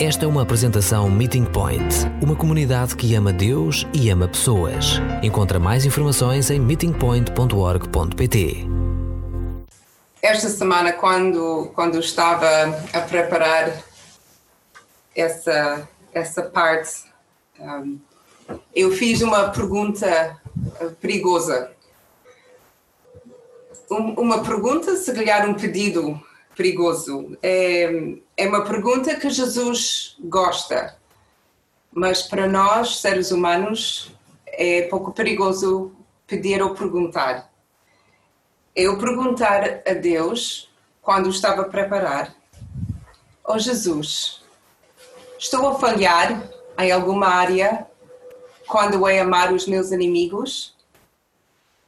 Esta é uma apresentação Meeting Point, uma comunidade que ama Deus e ama pessoas. Encontra mais informações em meetingpoint.org.pt. Esta semana, quando, quando estava a preparar essa, essa parte, um, eu fiz uma pergunta uh, perigosa. Um, uma pergunta, se calhar um pedido perigoso. É, é uma pergunta que Jesus gosta, mas para nós, seres humanos, é pouco perigoso pedir ou perguntar. Eu perguntar a Deus, quando estava a preparar, oh Jesus, estou a falhar em alguma área quando é amar os meus inimigos?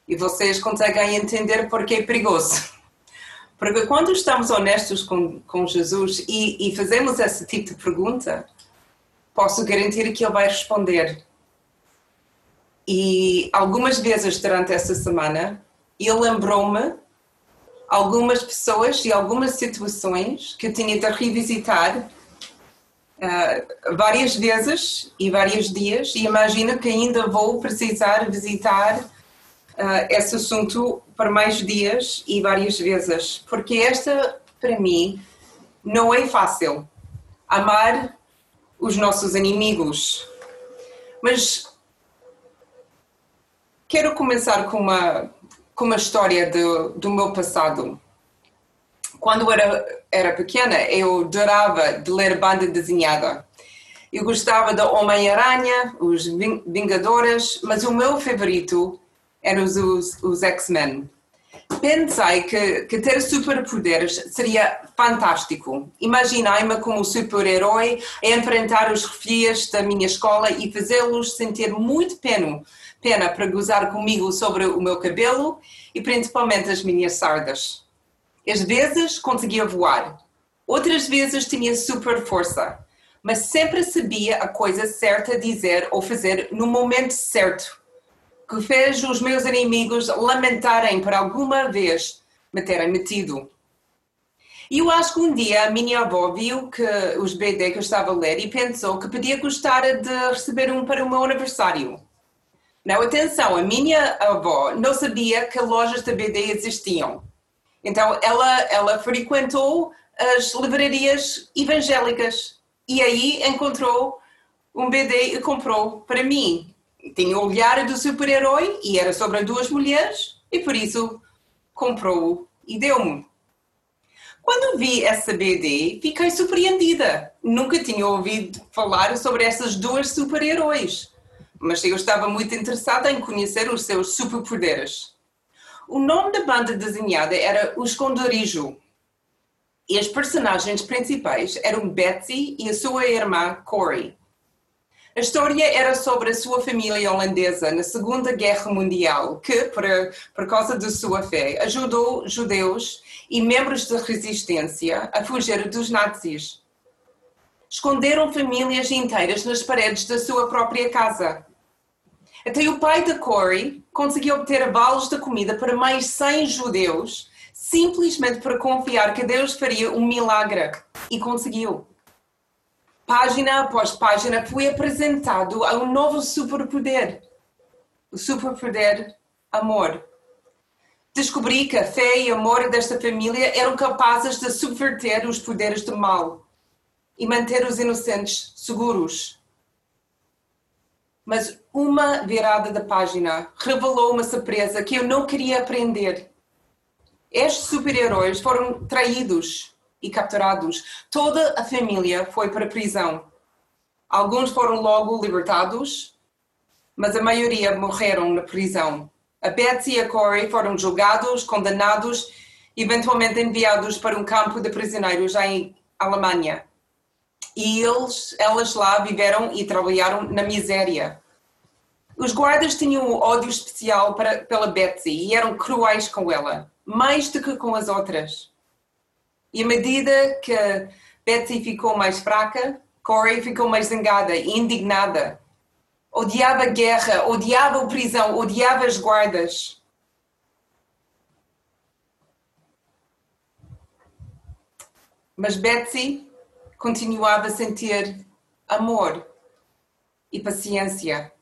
E vocês conseguem entender porque é perigoso. Porque quando estamos honestos com, com Jesus e, e fazemos esse tipo de pergunta, posso garantir que ele vai responder. E algumas vezes durante essa semana, ele lembrou-me algumas pessoas e algumas situações que eu tinha de revisitar uh, várias vezes e vários dias, e imagino que ainda vou precisar visitar uh, esse assunto por mais dias e várias vezes, porque esta, para mim, não é fácil. Amar os nossos inimigos. Mas quero começar com uma, com uma história do, do meu passado. Quando era, era pequena, eu adorava de ler banda desenhada. Eu gostava da Homem-Aranha, os Vingadores, mas o meu favorito eram os, os, os X-Men. Pensei que, que ter superpoderes seria fantástico. Imaginei-me como super-herói a enfrentar os refias da minha escola e fazê-los sentir muito pena, pena para gozar comigo sobre o meu cabelo e principalmente as minhas sardas. Às vezes conseguia voar, outras vezes tinha super força, mas sempre sabia a coisa certa dizer ou fazer no momento certo que fez os meus inimigos lamentarem por alguma vez me terem metido. E eu acho que um dia a minha avó viu que os BD que eu estava a ler e pensou que podia gostar de receber um para o meu aniversário. Não, atenção, a minha avó não sabia que lojas de BD existiam. Então ela, ela frequentou as livrarias evangélicas e aí encontrou um BD e comprou para mim tinha o olhar do super-herói e era sobre duas mulheres e por isso comprou e deu-me. Quando vi essa BD, fiquei surpreendida. Nunca tinha ouvido falar sobre essas duas super-heróis, mas eu estava muito interessada em conhecer os seus superpoderes. O nome da banda desenhada era O Esconderijo e as personagens principais eram Betsy e a sua irmã Corey. A história era sobre a sua família holandesa na Segunda Guerra Mundial, que, por, por causa da sua fé, ajudou judeus e membros da resistência a fugir dos nazis. Esconderam famílias inteiras nas paredes da sua própria casa. Até o pai de Corey conseguiu obter avalos de comida para mais 100 judeus, simplesmente para confiar que Deus faria um milagre. E conseguiu página após página, foi apresentado a um novo superpoder. O superpoder amor. Descobri que a fé e amor desta família eram capazes de subverter os poderes do mal e manter os inocentes seguros. Mas uma virada da página revelou uma surpresa que eu não queria aprender. Estes super-heróis foram traídos e capturados. Toda a família foi para a prisão. Alguns foram logo libertados, mas a maioria morreram na prisão. A Betsy e a Corey foram julgados, condenados e eventualmente enviados para um campo de prisioneiros em Alemanha. E eles, elas lá viveram e trabalharam na miséria. Os guardas tinham um ódio especial para, pela Betsy e eram cruéis com ela, mais do que com as outras. E à medida que Betsy ficou mais fraca, Corey ficou mais zangada e indignada. Odiava a guerra, odiava a prisão, odiava as guardas. Mas Betsy continuava a sentir amor e paciência.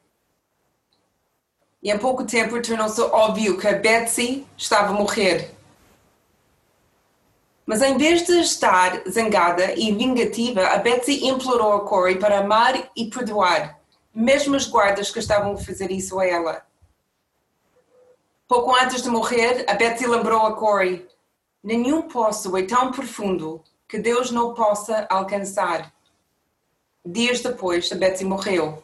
E em pouco tempo tornou-se óbvio que a Betsy estava a morrer. Mas em vez de estar zangada e vingativa, a Betsy implorou a Corey para amar e perdoar, mesmo os guardas que estavam a fazer isso a ela. Pouco antes de morrer, a Betsy lembrou a Corey: Nenhum poço é tão profundo que Deus não possa alcançar. Dias depois, a Betsy morreu.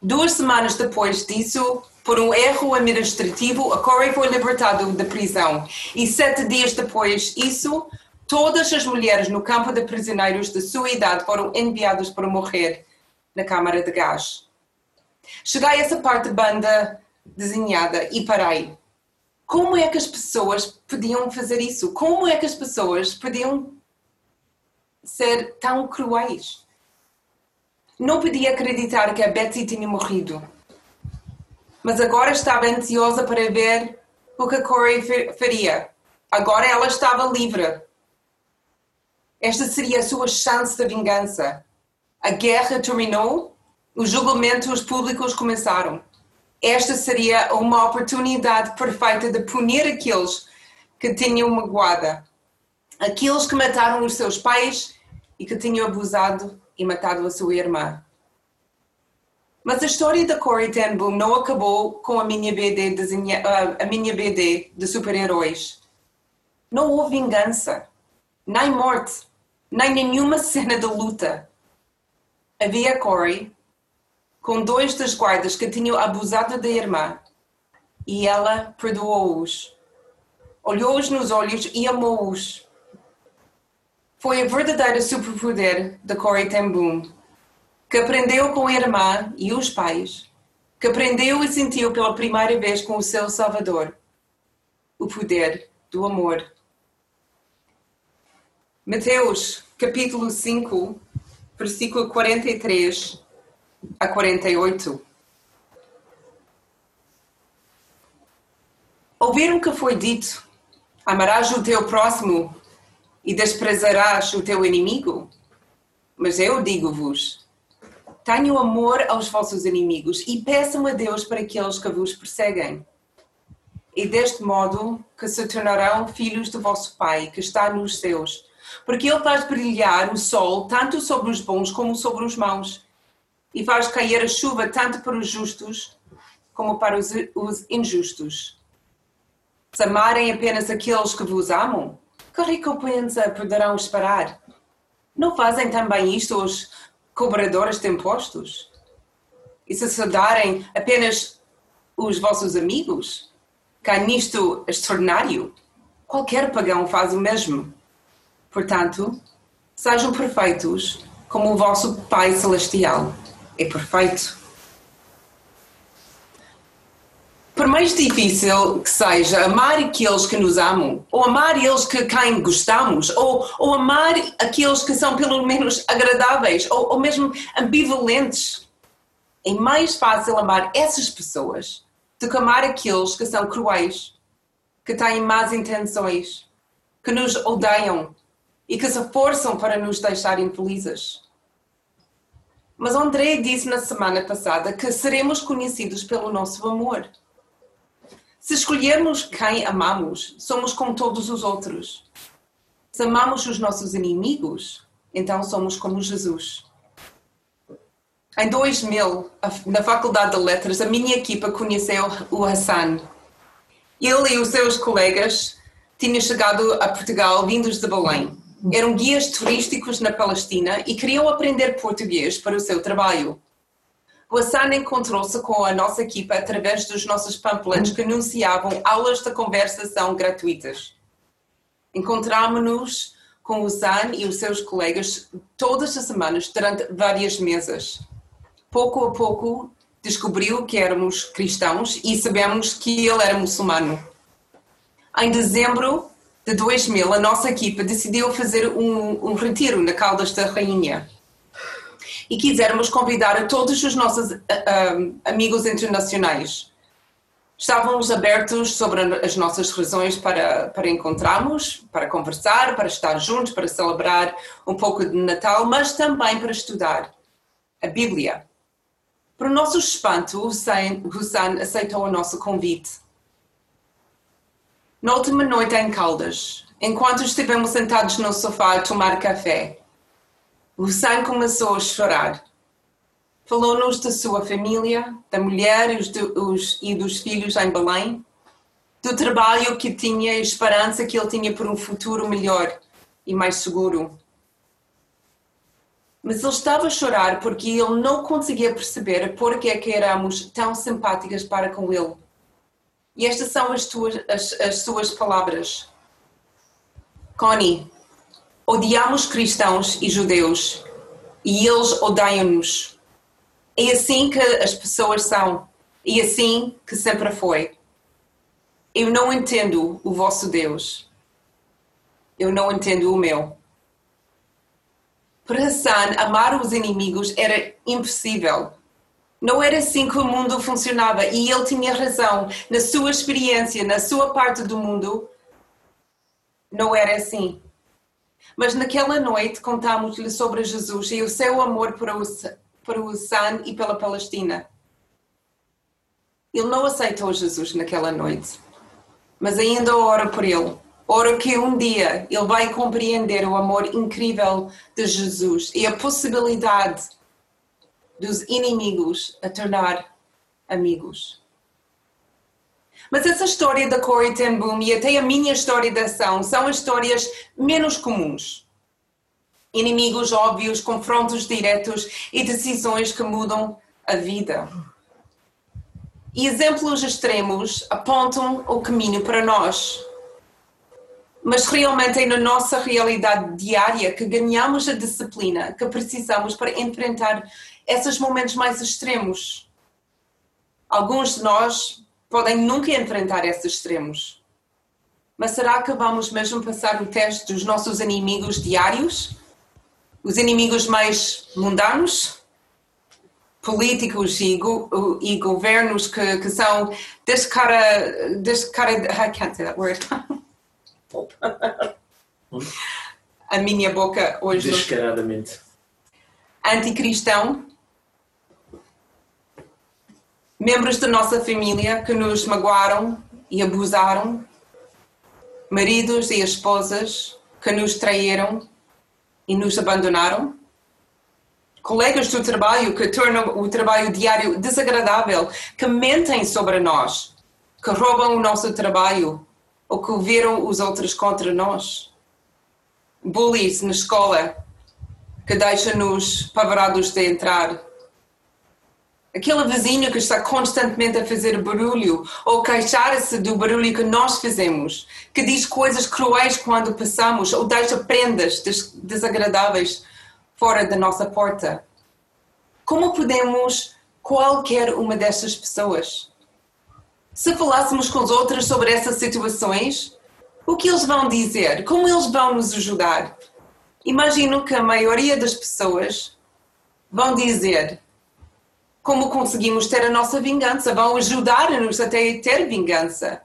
Duas semanas depois disso, por um erro administrativo, a Corey foi libertado da prisão. E sete dias depois disso, todas as mulheres no campo de prisioneiros de sua idade foram enviadas para morrer na câmara de gás. Cheguei a essa parte da banda desenhada e parei. Como é que as pessoas podiam fazer isso? Como é que as pessoas podiam ser tão cruéis? Não podia acreditar que a Betsy tinha morrido. Mas agora estava ansiosa para ver o que a Corey faria. Agora ela estava livre. Esta seria a sua chance de vingança. A guerra terminou, os julgamentos públicos começaram. Esta seria uma oportunidade perfeita de punir aqueles que tinham magoada, aqueles que mataram os seus pais e que tinham abusado e matado a sua irmã. Mas a história da Corey Ten Boom não acabou com a minha BD, desenha, a minha BD de super-heróis. Não houve vingança, nem morte, nem nenhuma cena de luta. Havia Corey com dois dos guardas que tinham abusado da irmã e ela perdoou-os. Olhou-os nos olhos e amou-os. Foi a verdadeira superpoder da Corey Ten Boom, que aprendeu com a irmã e os pais, que aprendeu e sentiu pela primeira vez com o seu Salvador o poder do amor. Mateus, capítulo 5, versículo 43 a 48. Ouviram que foi dito: Amarás o teu próximo e desprezarás o teu inimigo? Mas eu digo-vos: tenham amor aos vossos inimigos e peçam a Deus para aqueles que vos perseguem. E deste modo que se tornarão filhos do vosso Pai que está nos céus, porque Ele faz brilhar o sol tanto sobre os bons como sobre os maus, e faz cair a chuva tanto para os justos como para os, os injustos. Se amarem apenas aqueles que vos amam, que recompensa poderão esperar? Não fazem também isto os cobradores de impostos? E se saudarem apenas os vossos amigos? Cá nisto extraordinário, qualquer pagão faz o mesmo. Portanto, sejam perfeitos como o vosso Pai Celestial é perfeito. Por mais difícil que seja amar aqueles que nos amam, ou amar eles que quem gostamos, ou, ou amar aqueles que são pelo menos agradáveis, ou, ou mesmo ambivalentes, é mais fácil amar essas pessoas do que amar aqueles que são cruéis, que têm más intenções, que nos odeiam e que se forçam para nos deixar infelizes. Mas André disse na semana passada que seremos conhecidos pelo nosso amor. Se escolhermos quem amamos, somos como todos os outros. Se amamos os nossos inimigos, então somos como Jesus. Em 2000, na Faculdade de Letras, a minha equipa conheceu o Hassan. Ele e os seus colegas tinham chegado a Portugal vindos de Belém. Eram guias turísticos na Palestina e queriam aprender português para o seu trabalho. O Hassan encontrou-se com a nossa equipa através dos nossos panfletos que anunciavam aulas de conversação gratuitas. Encontrámos-nos com o Hassan e os seus colegas todas as semanas durante várias mesas. Pouco a pouco descobriu que éramos cristãos e sabemos que ele era muçulmano. Em dezembro de 2000, a nossa equipa decidiu fazer um, um retiro na Caldas da Rainha e quisermos convidar a todos os nossos uh, amigos internacionais. Estávamos abertos sobre as nossas razões para, para encontrarmos, para conversar, para estar juntos, para celebrar um pouco de Natal, mas também para estudar a Bíblia. Para o nosso espanto, Hussein aceitou o nosso convite. Na última noite em Caldas, enquanto estivemos sentados no sofá a tomar café, Hussein começou a chorar Falou-nos da sua família, da mulher e, os, e dos filhos em Belém, do trabalho que tinha e esperança que ele tinha por um futuro melhor e mais seguro. Mas ele estava a chorar porque ele não conseguia perceber por que é que éramos tão simpáticas para com ele. E estas são as, tuas, as, as suas palavras. Connie, odiamos cristãos e judeus e eles odeiam-nos. É assim que as pessoas são. E assim que sempre foi. Eu não entendo o vosso Deus. Eu não entendo o meu. Para Hassan, amar os inimigos era impossível. Não era assim que o mundo funcionava e ele tinha razão. Na sua experiência, na sua parte do mundo, não era assim. Mas naquela noite contámos-lhe sobre Jesus e o seu amor por, para o San e pela Palestina. Ele não aceitou Jesus naquela noite, mas ainda ora por ele. Ora que um dia ele vai compreender o amor incrível de Jesus e a possibilidade dos inimigos a tornar amigos. Mas essa história da Corey Ten Boom e até a minha história de ação são histórias menos comuns inimigos óbvios, confrontos diretos e decisões que mudam a vida. E exemplos extremos apontam o caminho para nós. Mas realmente é na nossa realidade diária que ganhamos a disciplina que precisamos para enfrentar esses momentos mais extremos. Alguns de nós podem nunca enfrentar esses extremos. Mas será que vamos mesmo passar o teste dos nossos inimigos diários? os inimigos mais mundanos, políticos e, go, e governos que, que são descara, descara, I can't say that word. A minha boca hoje. Descaradamente. Anticristão. Membros da nossa família que nos magoaram e abusaram. Maridos e esposas que nos traíram e nos abandonaram? Colegas do trabalho que tornam o trabalho diário desagradável, que mentem sobre nós, que roubam o nosso trabalho ou que viram os outros contra nós? Bullies na escola que deixam-nos pavarados de entrar Aquele vizinho que está constantemente a fazer barulho ou queixar-se do barulho que nós fazemos, que diz coisas cruéis quando passamos ou deixa prendas desagradáveis fora da nossa porta. Como podemos qualquer uma dessas pessoas? Se falássemos com os outros sobre essas situações, o que eles vão dizer? Como eles vão nos ajudar? Imagino que a maioria das pessoas vão dizer como conseguimos ter a nossa vingança, vão ajudar-nos até ter vingança.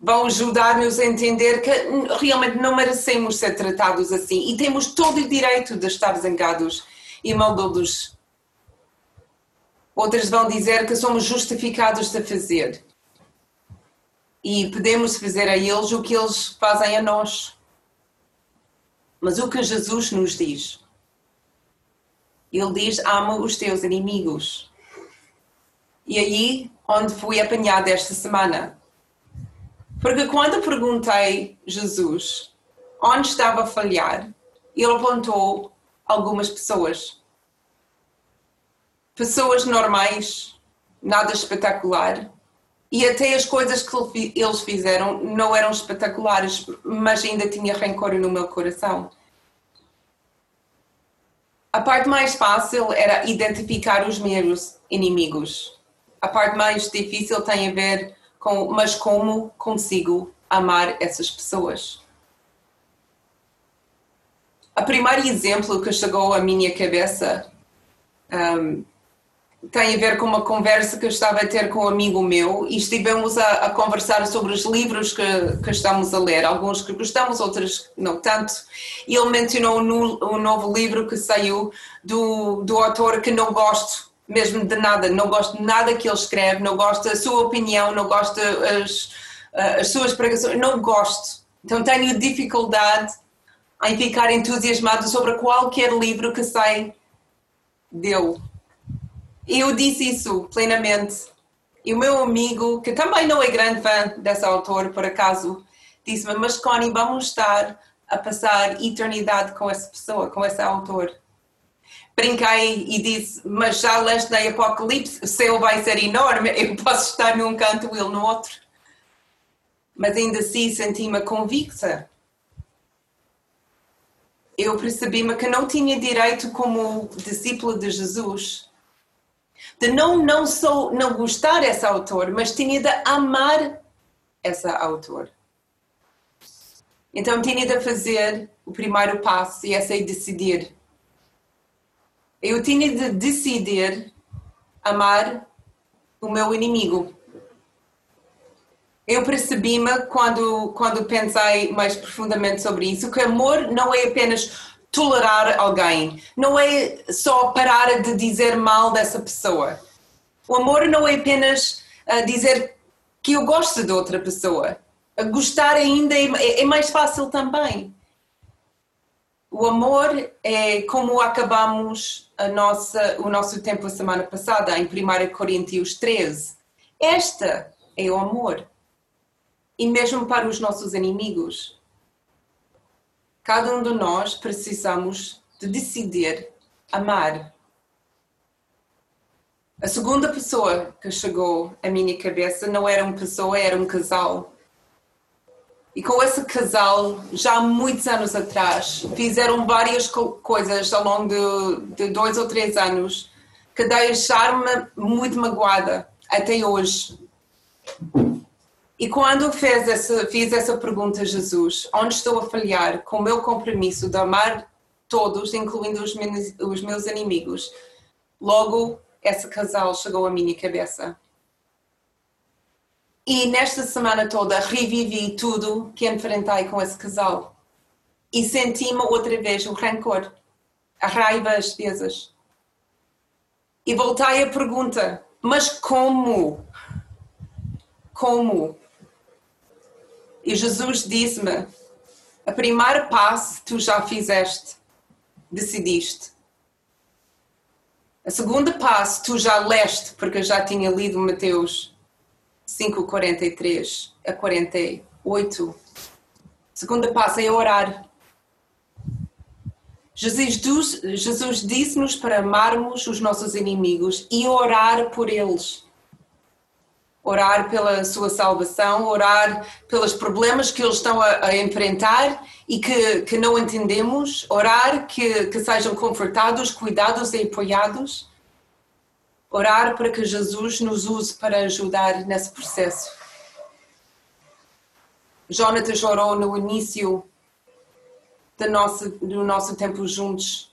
Vão ajudar-nos a entender que realmente não merecemos ser tratados assim e temos todo o direito de estar zangados e maldosos. Outras vão dizer que somos justificados de fazer e podemos fazer a eles o que eles fazem a nós. Mas o que Jesus nos diz ele diz: ama os teus inimigos. E aí, onde fui apanhada esta semana. Porque quando perguntei Jesus onde estava a falhar, ele apontou algumas pessoas. Pessoas normais, nada espetacular. E até as coisas que eles fizeram não eram espetaculares, mas ainda tinha rancor no meu coração. A parte mais fácil era identificar os meus inimigos. A parte mais difícil tem a ver com, mas como consigo amar essas pessoas? O primeiro exemplo que chegou à minha cabeça um, tem a ver com uma conversa que eu estava a ter com um amigo meu e estivemos a, a conversar sobre os livros que, que, estamos a ler, alguns que gostamos, outros não tanto. E ele mencionou um, um novo livro que saiu do, do autor que não gosto mesmo de nada, não gosto de nada que ele escreve, não gosto da sua opinião, não gosto das as suas pregações, não gosto. Então tenho dificuldade em ficar entusiasmado sobre qualquer livro que sai dele eu disse isso plenamente. E o meu amigo, que também não é grande fã desse autor, por acaso, disse-me: Mas Connie, vamos estar a passar eternidade com essa pessoa, com esse autor. Brinquei e disse: Mas já leste na Apocalipse, o céu vai ser enorme, eu posso estar num canto e ele no outro. Mas ainda assim senti-me convicta. Eu percebi-me que não tinha direito, como discípulo de Jesus, de não não só não gostar desse autor, mas tinha de amar essa autor. Então tinha de fazer o primeiro passo e esse é decidir. Eu tinha de decidir amar o meu inimigo. Eu percebi-me quando quando pensei mais profundamente sobre isso que amor não é apenas tolerar alguém, não é só parar de dizer mal dessa pessoa. O amor não é apenas uh, dizer que eu gosto de outra pessoa. Gostar ainda é, é mais fácil também. O amor é como acabamos a nossa, o nosso tempo a semana passada, em 1 Coríntios 13. Esta é o amor. E mesmo para os nossos inimigos. Cada um de nós precisamos de decidir amar. A segunda pessoa que chegou à minha cabeça não era uma pessoa, era um casal. E com esse casal, já há muitos anos atrás, fizeram várias co coisas ao longo de, de, dois ou três anos que deixaram-me muito magoada até hoje. E quando fez essa, fiz essa pergunta a Jesus, onde estou a falhar com o meu compromisso de amar todos, incluindo os meus, os meus inimigos, logo esse casal chegou à minha cabeça. E nesta semana toda revivi tudo que enfrentei com esse casal. E senti-me outra vez o rancor, a raiva, as pesas. E voltei à pergunta: mas como? Como? E Jesus disse-me: a primeiro passo tu já fizeste, decidiste. A segunda passo tu já leste, porque eu já tinha lido Mateus 5, 43 a 48. A segunda passo é orar. Jesus disse-nos para amarmos os nossos inimigos e orar por eles orar pela sua salvação, orar pelos problemas que eles estão a, a enfrentar e que, que não entendemos, orar que, que sejam confortados, cuidados e apoiados, orar para que Jesus nos use para ajudar nesse processo. Jonatas orou no início do nosso, do nosso tempo juntos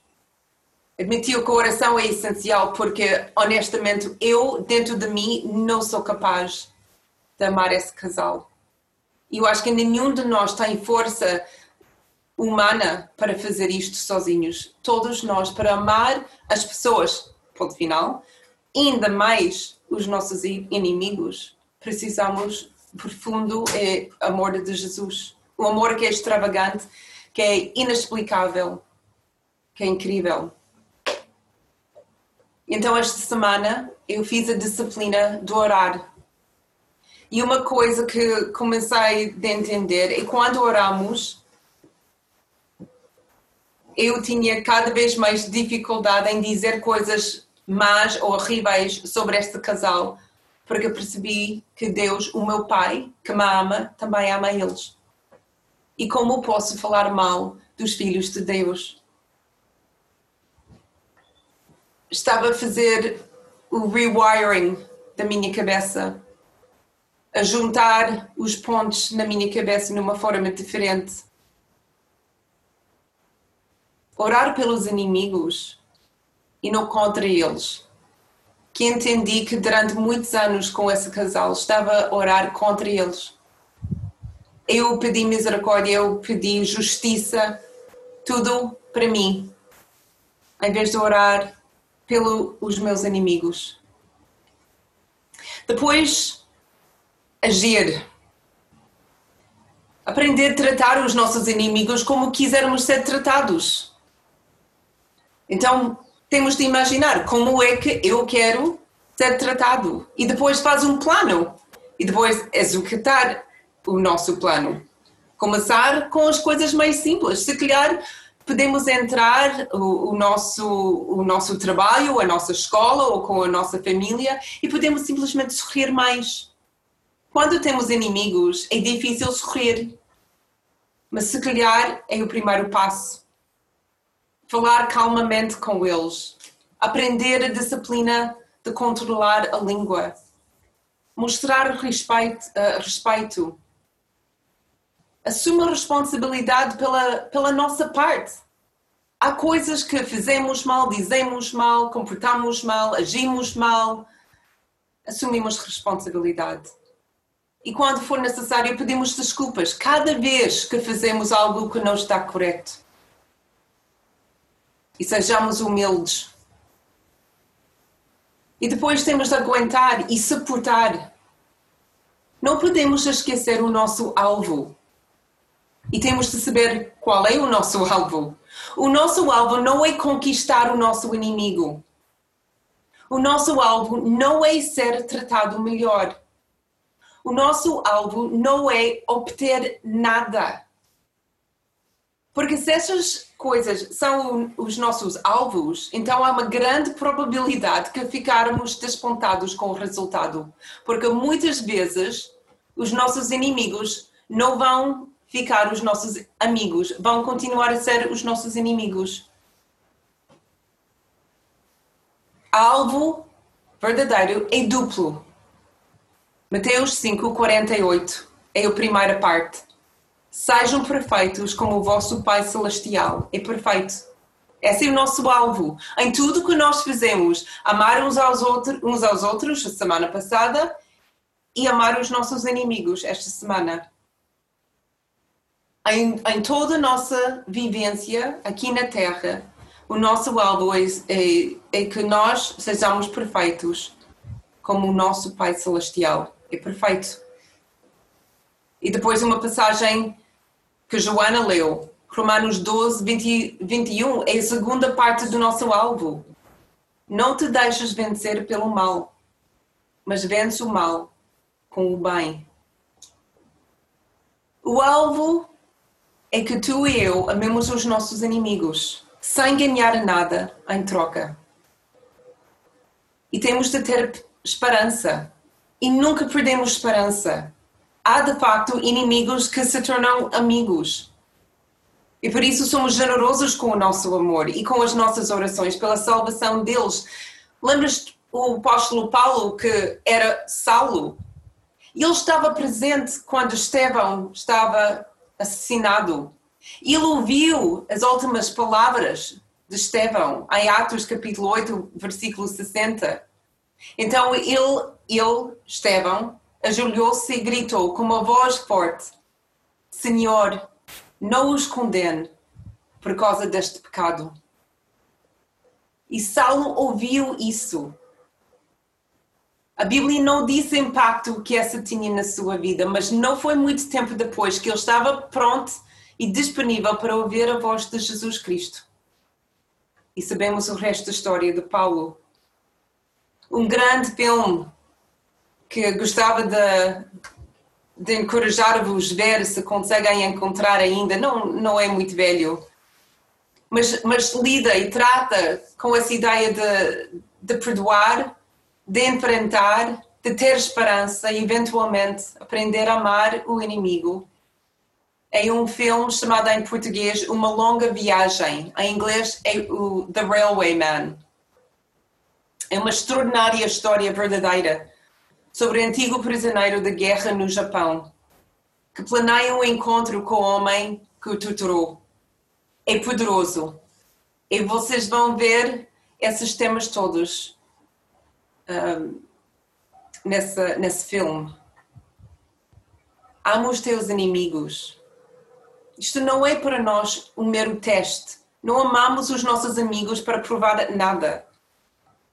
admitiu que a oração é essencial porque, honestamente, eu, dentro de mim, não sou capaz de amar esse casal. E eu acho que nenhum de nós tem força humana para fazer isto sozinhos. Todos nós, para amar as pessoas, ponto final, ainda mais os nossos inimigos, precisamos profundo é amor de Jesus. O amor que é extravagante, que é inexplicável, que é incrível. Então, esta semana eu fiz a disciplina do orar. E uma coisa que comecei a entender é quando oramos, eu tinha cada vez mais dificuldade em dizer coisas más ou horríveis sobre este casal, porque percebi que Deus, o meu Pai, que me ama, também ama eles. E como posso falar mal dos filhos de Deus? Estava a fazer o rewiring da minha cabeça, a juntar os pontos na minha cabeça numa forma diferente. Orar pelos inimigos e não contra eles, que entendi que durante muitos anos com esse casal estava a orar contra eles. Eu pedi misericórdia, eu pedi justiça, tudo para mim, em vez de orar pelos meus inimigos. Depois, agir. Aprender a tratar os nossos inimigos como quisermos ser tratados. Então, temos de imaginar como é que eu quero ser tratado. E depois faz um plano. E depois executar o nosso plano. Começar com as coisas mais simples. Se calhar podemos entrar o, o, nosso, o nosso trabalho, a nossa escola ou com a nossa família e podemos simplesmente sorrir mais. Quando temos inimigos, é difícil sorrir. Mas se calhar é o primeiro passo falar calmamente com eles, aprender a disciplina de controlar a língua, mostrar respeito, uh, respeito. Assuma responsabilidade pela, pela nossa parte. Há coisas que fizemos mal, dizemos mal, comportamos mal, agimos mal. Assumimos responsabilidade. E quando for necessário, pedimos desculpas cada vez que fazemos algo que não está correto e sejamos humildes. E depois temos de aguentar e suportar. Não podemos esquecer o nosso alvo. E temos de saber qual é o nosso alvo. O nosso alvo não é conquistar o nosso inimigo. O nosso alvo não é ser tratado melhor. O nosso alvo não é obter nada. Porque se essas coisas são os nossos alvos, então há uma grande probabilidade que ficarmos despontados com o resultado. Porque muitas vezes os nossos inimigos não vão ficar os nossos amigos, vão continuar a ser os nossos inimigos. Alvo verdadeiro é duplo. Mateus 5, 48 é a primeira parte. Sejam perfeitos como o vosso Pai Celestial é perfeito. Esse é o nosso alvo. Em tudo que nós fazemos, amar uns aos, outros, uns aos outros, a semana passada, e amar os nossos inimigos esta semana. Em, em toda a nossa vivência aqui na Terra, o nosso alvo é, é, é que nós sejamos perfeitos, como o nosso Pai Celestial é perfeito. E depois uma passagem que Joana leu, Romanos 12, 20, 21, é a segunda parte do nosso alvo. Não te deixes vencer pelo mal, mas vence o mal com o bem. O alvo é que tu e eu amemos os nossos inimigos, sem ganhar nada em troca. E temos de ter esperança. E nunca perdemos esperança há de facto inimigos que se tornam amigos. E por isso somos generosos com o nosso amor e com as nossas orações pela salvação deles. Lembras o apóstolo Paulo que era Saulo? Ele estava presente quando Estevão estava assassinado. Ele ouviu as últimas palavras de Estevão em Atos capítulo 8, versículo 60. Então ele, ele Estevão, ajoelhou-se e gritou com uma voz forte: Senhor, não os condene por causa deste pecado. E Saulo ouviu isso. A Bíblia não diz o impacto que essa tinha na sua vida, mas não foi muito tempo depois que ele estava pronto e disponível para ouvir a voz de Jesus Cristo. E sabemos o resto da história de Paulo. Um grande filme que gostava de, de encorajar-vos a ver se conseguem encontrar ainda. Não, não é muito velho, mas, mas lida e trata com essa ideia de, de perdoar, de enfrentar, de ter esperança e eventualmente aprender a amar o inimigo. É um filme chamado em português Uma Longa Viagem. Em inglês é o The Railway Man. É uma extraordinária história verdadeira sobre o antigo prisioneiro de guerra no Japão, que planeia um encontro com o homem que o tutorou. É poderoso. E vocês vão ver esses temas todos um, nessa, nesse filme. Ama os teus inimigos. Isto não é para nós um mero teste. Não amamos os nossos amigos para provar nada.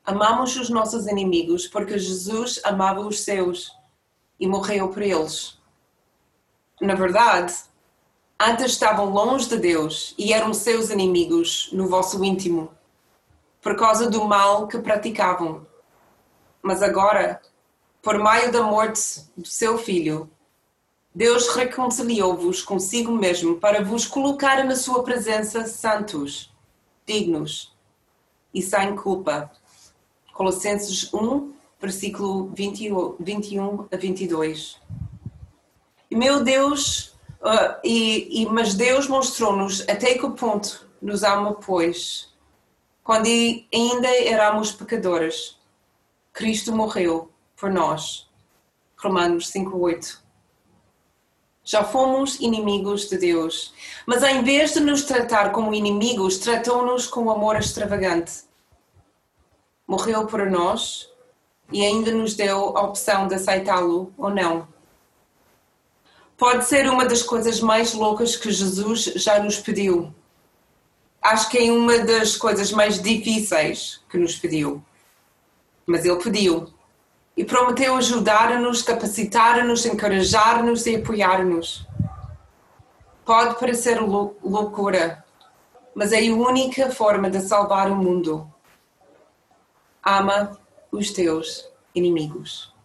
Amamos os nossos inimigos porque Jesus amava os seus e morreu por eles. Na verdade, antes estavam longe de Deus e eram seus inimigos no vosso íntimo, por causa do mal que praticavam. Mas agora, por meio da morte do seu filho, Deus reconciliou-vos consigo mesmo para vos colocar na sua presença santos, dignos e sem culpa. Colossenses 1, versículo 21 a 22. E meu Deus, uh, e, e, mas Deus mostrou-nos até que ponto nos ama, pois, quando ainda éramos pecadores, Cristo morreu por nós. Romanos 5:8. Já fomos inimigos de Deus, mas em vez de nos tratar como inimigos, tratou-nos com amor extravagante. Morreu por nós e ainda nos deu a opção de aceitá-lo ou não. Pode ser uma das coisas mais loucas que Jesus já nos pediu. Acho que é uma das coisas mais difíceis que nos pediu. Mas ele pediu e prometeu ajudar-nos, capacitar-nos, encorajar-nos e apoiar-nos. Pode parecer loucura, mas é a única forma de salvar o mundo. Ama os teus inimigos.